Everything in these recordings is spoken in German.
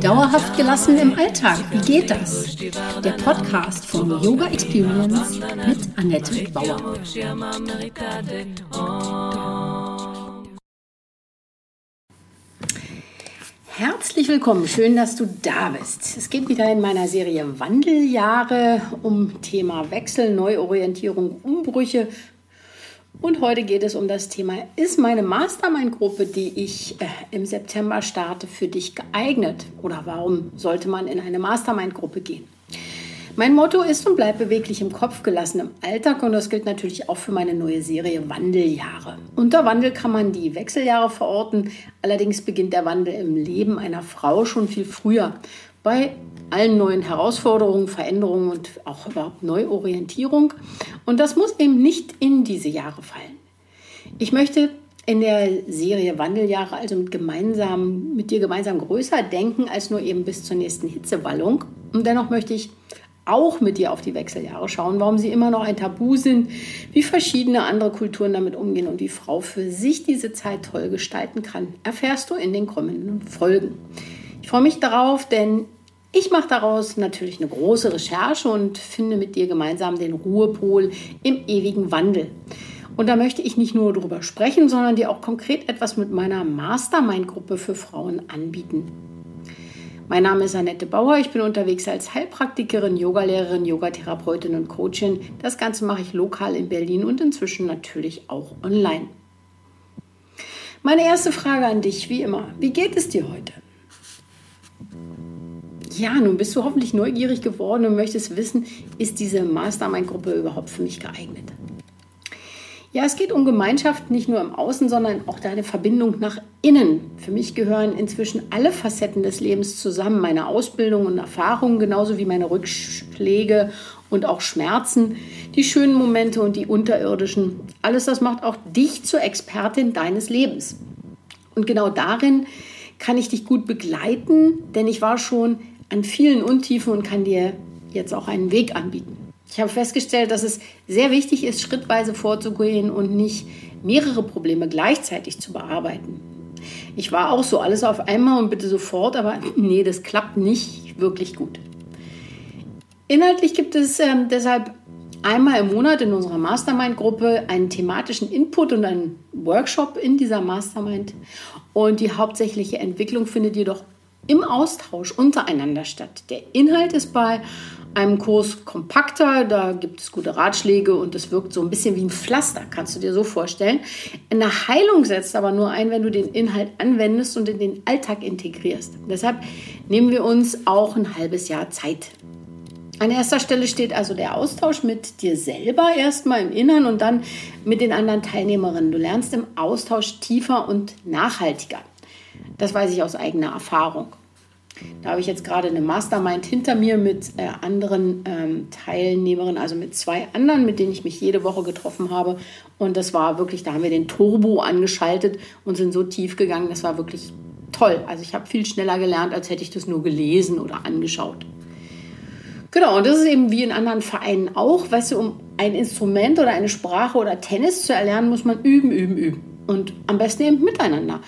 Dauerhaft gelassen im Alltag, wie geht das? Der Podcast von Yoga Experience mit Annette Bauer. Herzlich willkommen, schön, dass du da bist. Es geht wieder in meiner Serie Wandeljahre um Thema Wechsel, Neuorientierung, Umbrüche, und heute geht es um das Thema, ist meine Mastermind-Gruppe, die ich äh, im September starte, für dich geeignet? Oder warum sollte man in eine Mastermind-Gruppe gehen? Mein Motto ist und bleibt beweglich im Kopf gelassen im Alltag und das gilt natürlich auch für meine neue Serie Wandeljahre. Unter Wandel kann man die Wechseljahre verorten, allerdings beginnt der Wandel im Leben einer Frau schon viel früher. Bei allen neuen Herausforderungen, Veränderungen und auch überhaupt Neuorientierung. Und das muss eben nicht in diese Jahre fallen. Ich möchte in der Serie Wandeljahre also mit, gemeinsam, mit dir gemeinsam größer denken als nur eben bis zur nächsten Hitzewallung. Und dennoch möchte ich auch mit dir auf die Wechseljahre schauen, warum sie immer noch ein Tabu sind, wie verschiedene andere Kulturen damit umgehen und wie Frau für sich diese Zeit toll gestalten kann, erfährst du in den kommenden Folgen. Ich freue mich darauf, denn ich mache daraus natürlich eine große Recherche und finde mit dir gemeinsam den Ruhepol im ewigen Wandel. Und da möchte ich nicht nur darüber sprechen, sondern dir auch konkret etwas mit meiner Mastermind-Gruppe für Frauen anbieten. Mein Name ist Annette Bauer. Ich bin unterwegs als Heilpraktikerin, Yogalehrerin, Yogatherapeutin und Coachin. Das Ganze mache ich lokal in Berlin und inzwischen natürlich auch online. Meine erste Frage an dich, wie immer, wie geht es dir heute? Ja, nun bist du hoffentlich neugierig geworden und möchtest wissen, ist diese Mastermind-Gruppe überhaupt für mich geeignet? Ja, es geht um Gemeinschaft nicht nur im Außen, sondern auch deine Verbindung nach innen. Für mich gehören inzwischen alle Facetten des Lebens zusammen. Meine Ausbildung und Erfahrungen, genauso wie meine Rückschläge und auch Schmerzen, die schönen Momente und die unterirdischen. Alles das macht auch dich zur Expertin deines Lebens. Und genau darin kann ich dich gut begleiten, denn ich war schon an vielen Untiefen und kann dir jetzt auch einen Weg anbieten. Ich habe festgestellt, dass es sehr wichtig ist, schrittweise vorzugehen und nicht mehrere Probleme gleichzeitig zu bearbeiten. Ich war auch so alles auf einmal und bitte sofort, aber nee, das klappt nicht wirklich gut. Inhaltlich gibt es äh, deshalb einmal im Monat in unserer Mastermind-Gruppe einen thematischen Input und einen Workshop in dieser Mastermind. Und die hauptsächliche Entwicklung findet jedoch im Austausch untereinander statt. Der Inhalt ist bei einem Kurs kompakter, da gibt es gute Ratschläge und es wirkt so ein bisschen wie ein Pflaster, kannst du dir so vorstellen. Eine Heilung setzt aber nur ein, wenn du den Inhalt anwendest und in den Alltag integrierst. Deshalb nehmen wir uns auch ein halbes Jahr Zeit. An erster Stelle steht also der Austausch mit dir selber erstmal im Innern und dann mit den anderen Teilnehmerinnen. Du lernst im Austausch tiefer und nachhaltiger. Das weiß ich aus eigener Erfahrung. Da habe ich jetzt gerade eine Mastermind hinter mir mit äh, anderen ähm, Teilnehmerinnen, also mit zwei anderen, mit denen ich mich jede Woche getroffen habe. Und das war wirklich, da haben wir den Turbo angeschaltet und sind so tief gegangen. Das war wirklich toll. Also ich habe viel schneller gelernt, als hätte ich das nur gelesen oder angeschaut. Genau, und das ist eben wie in anderen Vereinen auch. Weißt du, um ein Instrument oder eine Sprache oder Tennis zu erlernen, muss man üben, üben, üben. Und am besten eben miteinander.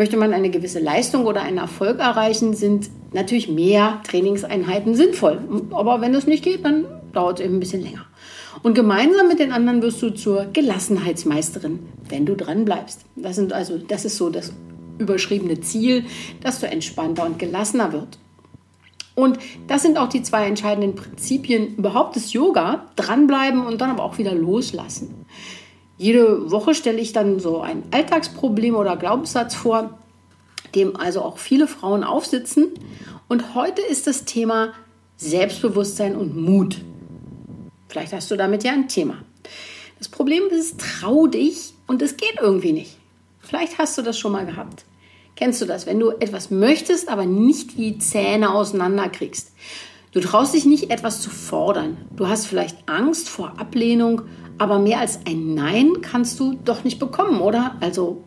Möchte man eine gewisse Leistung oder einen Erfolg erreichen, sind natürlich mehr Trainingseinheiten sinnvoll. Aber wenn das nicht geht, dann dauert es eben ein bisschen länger. Und gemeinsam mit den anderen wirst du zur Gelassenheitsmeisterin, wenn du dran bleibst. Das, sind also, das ist so das überschriebene Ziel, dass du entspannter und gelassener wird. Und das sind auch die zwei entscheidenden Prinzipien überhaupt des Yoga. Dranbleiben und dann aber auch wieder loslassen. Jede Woche stelle ich dann so ein Alltagsproblem oder Glaubenssatz vor, dem also auch viele Frauen aufsitzen. Und heute ist das Thema Selbstbewusstsein und Mut. Vielleicht hast du damit ja ein Thema. Das Problem ist, trau dich und es geht irgendwie nicht. Vielleicht hast du das schon mal gehabt. Kennst du das, wenn du etwas möchtest, aber nicht wie Zähne auseinanderkriegst? Du traust dich nicht, etwas zu fordern. Du hast vielleicht Angst vor Ablehnung aber mehr als ein Nein kannst du doch nicht bekommen, oder? Also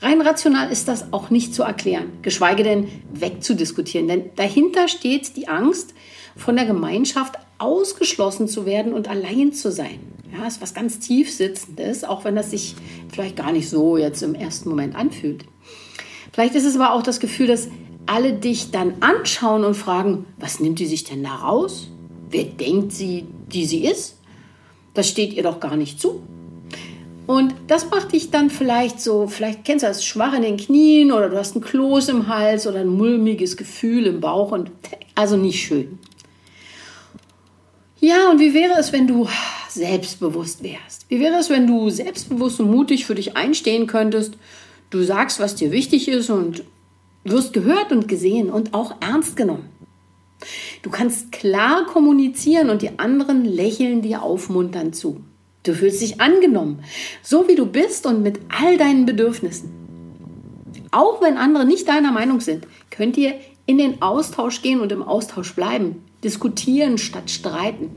rein rational ist das auch nicht zu erklären, geschweige denn wegzudiskutieren. Denn dahinter steht die Angst, von der Gemeinschaft ausgeschlossen zu werden und allein zu sein. Ja, ist was ganz tief sitzendes, auch wenn das sich vielleicht gar nicht so jetzt im ersten Moment anfühlt. Vielleicht ist es aber auch das Gefühl, dass alle dich dann anschauen und fragen, was nimmt die sich denn da raus? Wer denkt sie, die sie ist? Das steht ihr doch gar nicht zu. Und das macht dich dann vielleicht so, vielleicht kennst du das schwach in den Knien oder du hast ein Kloß im Hals oder ein mulmiges Gefühl im Bauch und also nicht schön. Ja, und wie wäre es, wenn du selbstbewusst wärst? Wie wäre es, wenn du selbstbewusst und mutig für dich einstehen könntest? Du sagst, was dir wichtig ist und wirst gehört und gesehen und auch ernst genommen. Du kannst klar kommunizieren und die anderen lächeln dir aufmunternd zu. Du fühlst dich angenommen, so wie du bist und mit all deinen Bedürfnissen. Auch wenn andere nicht deiner Meinung sind, könnt ihr in den Austausch gehen und im Austausch bleiben, diskutieren statt streiten.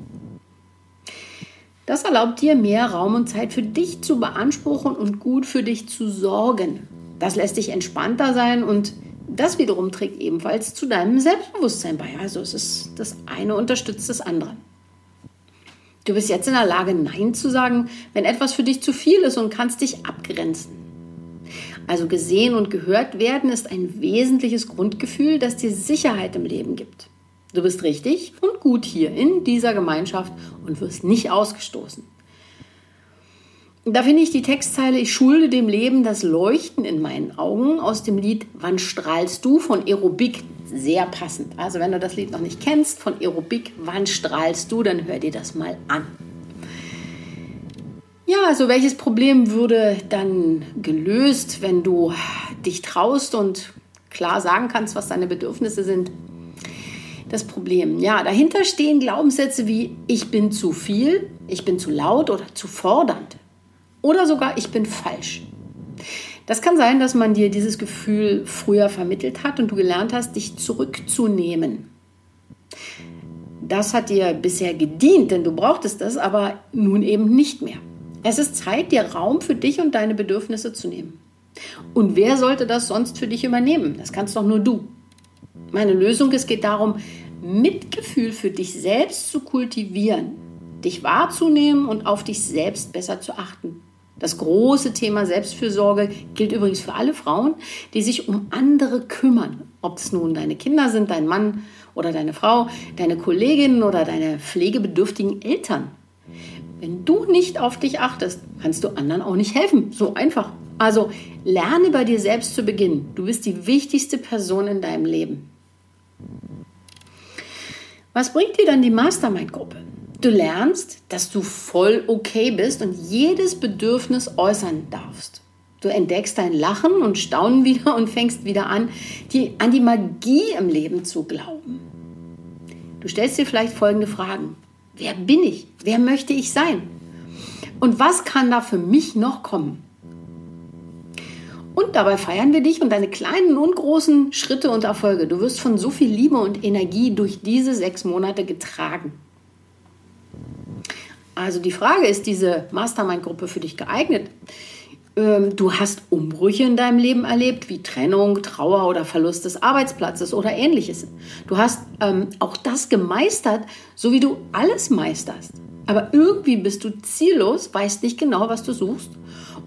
Das erlaubt dir mehr Raum und Zeit für dich zu beanspruchen und gut für dich zu sorgen. Das lässt dich entspannter sein und das wiederum trägt ebenfalls zu deinem Selbstbewusstsein bei. Also es ist das eine unterstützt das andere. Du bist jetzt in der Lage, Nein zu sagen, wenn etwas für dich zu viel ist und kannst dich abgrenzen. Also gesehen und gehört werden ist ein wesentliches Grundgefühl, das dir Sicherheit im Leben gibt. Du bist richtig und gut hier in dieser Gemeinschaft und wirst nicht ausgestoßen. Da finde ich die Textzeile, ich schulde dem Leben das Leuchten in meinen Augen aus dem Lied Wann strahlst du von Aerobik sehr passend. Also wenn du das Lied noch nicht kennst von Aerobik, Wann strahlst du, dann hör dir das mal an. Ja, also welches Problem würde dann gelöst, wenn du dich traust und klar sagen kannst, was deine Bedürfnisse sind? Das Problem, ja, dahinter stehen Glaubenssätze wie ich bin zu viel, ich bin zu laut oder zu fordernd. Oder sogar, ich bin falsch. Das kann sein, dass man dir dieses Gefühl früher vermittelt hat und du gelernt hast, dich zurückzunehmen. Das hat dir bisher gedient, denn du brauchtest das, aber nun eben nicht mehr. Es ist Zeit, dir Raum für dich und deine Bedürfnisse zu nehmen. Und wer sollte das sonst für dich übernehmen? Das kannst doch nur du. Meine Lösung, es geht darum, Mitgefühl für dich selbst zu kultivieren, dich wahrzunehmen und auf dich selbst besser zu achten. Das große Thema Selbstfürsorge gilt übrigens für alle Frauen, die sich um andere kümmern. Ob es nun deine Kinder sind, dein Mann oder deine Frau, deine Kolleginnen oder deine pflegebedürftigen Eltern. Wenn du nicht auf dich achtest, kannst du anderen auch nicht helfen. So einfach. Also lerne bei dir selbst zu beginnen. Du bist die wichtigste Person in deinem Leben. Was bringt dir dann die Mastermind-Gruppe? Du lernst, dass du voll okay bist und jedes Bedürfnis äußern darfst. Du entdeckst dein Lachen und Staunen wieder und fängst wieder an, die, an die Magie im Leben zu glauben. Du stellst dir vielleicht folgende Fragen. Wer bin ich? Wer möchte ich sein? Und was kann da für mich noch kommen? Und dabei feiern wir dich und deine kleinen und großen Schritte und Erfolge. Du wirst von so viel Liebe und Energie durch diese sechs Monate getragen. Also die Frage, ist diese Mastermind-Gruppe für dich geeignet? Ähm, du hast Umbrüche in deinem Leben erlebt, wie Trennung, Trauer oder Verlust des Arbeitsplatzes oder ähnliches. Du hast ähm, auch das gemeistert, so wie du alles meisterst. Aber irgendwie bist du ziellos, weißt nicht genau, was du suchst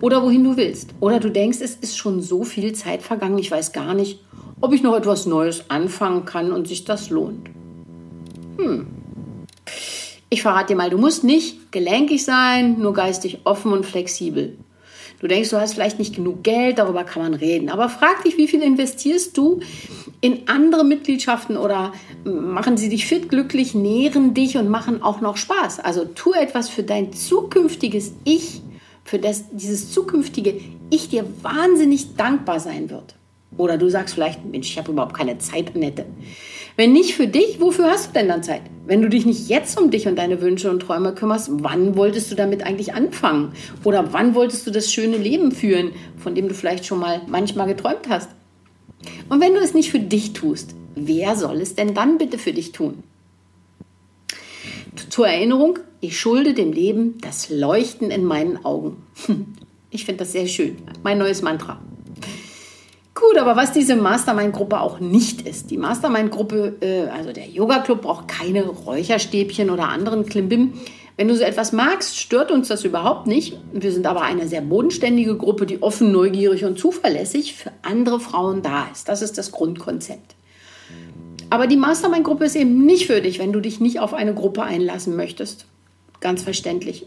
oder wohin du willst. Oder du denkst, es ist schon so viel Zeit vergangen, ich weiß gar nicht, ob ich noch etwas Neues anfangen kann und sich das lohnt. Hm, ich verrate dir mal, du musst nicht gelenkig sein, nur geistig offen und flexibel. Du denkst, du hast vielleicht nicht genug Geld, darüber kann man reden. Aber frag dich, wie viel investierst du in andere Mitgliedschaften oder machen sie dich fit, glücklich, nähren dich und machen auch noch Spaß. Also tu etwas für dein zukünftiges Ich, für das dieses zukünftige Ich dir wahnsinnig dankbar sein wird. Oder du sagst vielleicht, Mensch, ich habe überhaupt keine Zeit, Annette. Wenn nicht für dich, wofür hast du denn dann Zeit? Wenn du dich nicht jetzt um dich und deine Wünsche und Träume kümmerst, wann wolltest du damit eigentlich anfangen? Oder wann wolltest du das schöne Leben führen, von dem du vielleicht schon mal manchmal geträumt hast? Und wenn du es nicht für dich tust, wer soll es denn dann bitte für dich tun? Zur Erinnerung, ich schulde dem Leben das Leuchten in meinen Augen. Ich finde das sehr schön. Mein neues Mantra. Gut, aber was diese Mastermind-Gruppe auch nicht ist, die Mastermind-Gruppe, äh, also der Yoga-Club braucht keine Räucherstäbchen oder anderen Klimbim. Wenn du so etwas magst, stört uns das überhaupt nicht. Wir sind aber eine sehr bodenständige Gruppe, die offen, neugierig und zuverlässig für andere Frauen da ist. Das ist das Grundkonzept. Aber die Mastermind-Gruppe ist eben nicht für dich, wenn du dich nicht auf eine Gruppe einlassen möchtest. Ganz verständlich.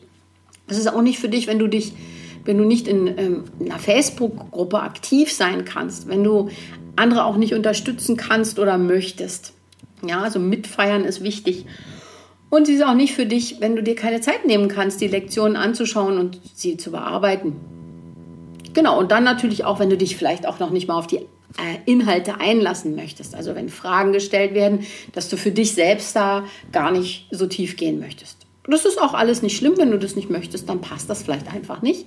Es ist auch nicht für dich, wenn du dich, wenn du nicht in, ähm, in einer Facebook-Gruppe aktiv sein kannst, wenn du andere auch nicht unterstützen kannst oder möchtest. Ja, also mitfeiern ist wichtig. Und sie ist auch nicht für dich, wenn du dir keine Zeit nehmen kannst, die Lektionen anzuschauen und sie zu bearbeiten. Genau, und dann natürlich auch, wenn du dich vielleicht auch noch nicht mal auf die äh, Inhalte einlassen möchtest. Also wenn Fragen gestellt werden, dass du für dich selbst da gar nicht so tief gehen möchtest. Das ist auch alles nicht schlimm, wenn du das nicht möchtest, dann passt das vielleicht einfach nicht.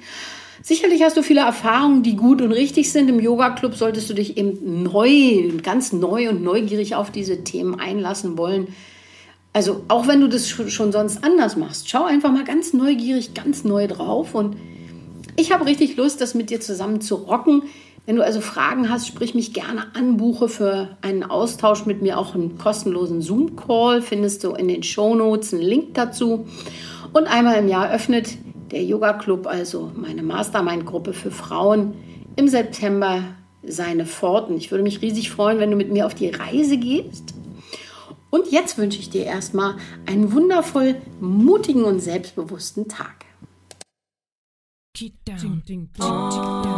Sicherlich hast du viele Erfahrungen, die gut und richtig sind. Im Yoga-Club solltest du dich eben neu, ganz neu und neugierig auf diese Themen einlassen wollen. Also auch wenn du das schon sonst anders machst, schau einfach mal ganz neugierig, ganz neu drauf. Und ich habe richtig Lust, das mit dir zusammen zu rocken. Wenn du also Fragen hast, sprich mich gerne an, buche für einen Austausch mit mir auch einen kostenlosen Zoom-Call. Findest du in den Show Notes einen Link dazu. Und einmal im Jahr öffnet der Yoga Club, also meine Mastermind-Gruppe für Frauen, im September seine Pforten. Ich würde mich riesig freuen, wenn du mit mir auf die Reise gehst. Und jetzt wünsche ich dir erstmal einen wundervoll mutigen und selbstbewussten Tag.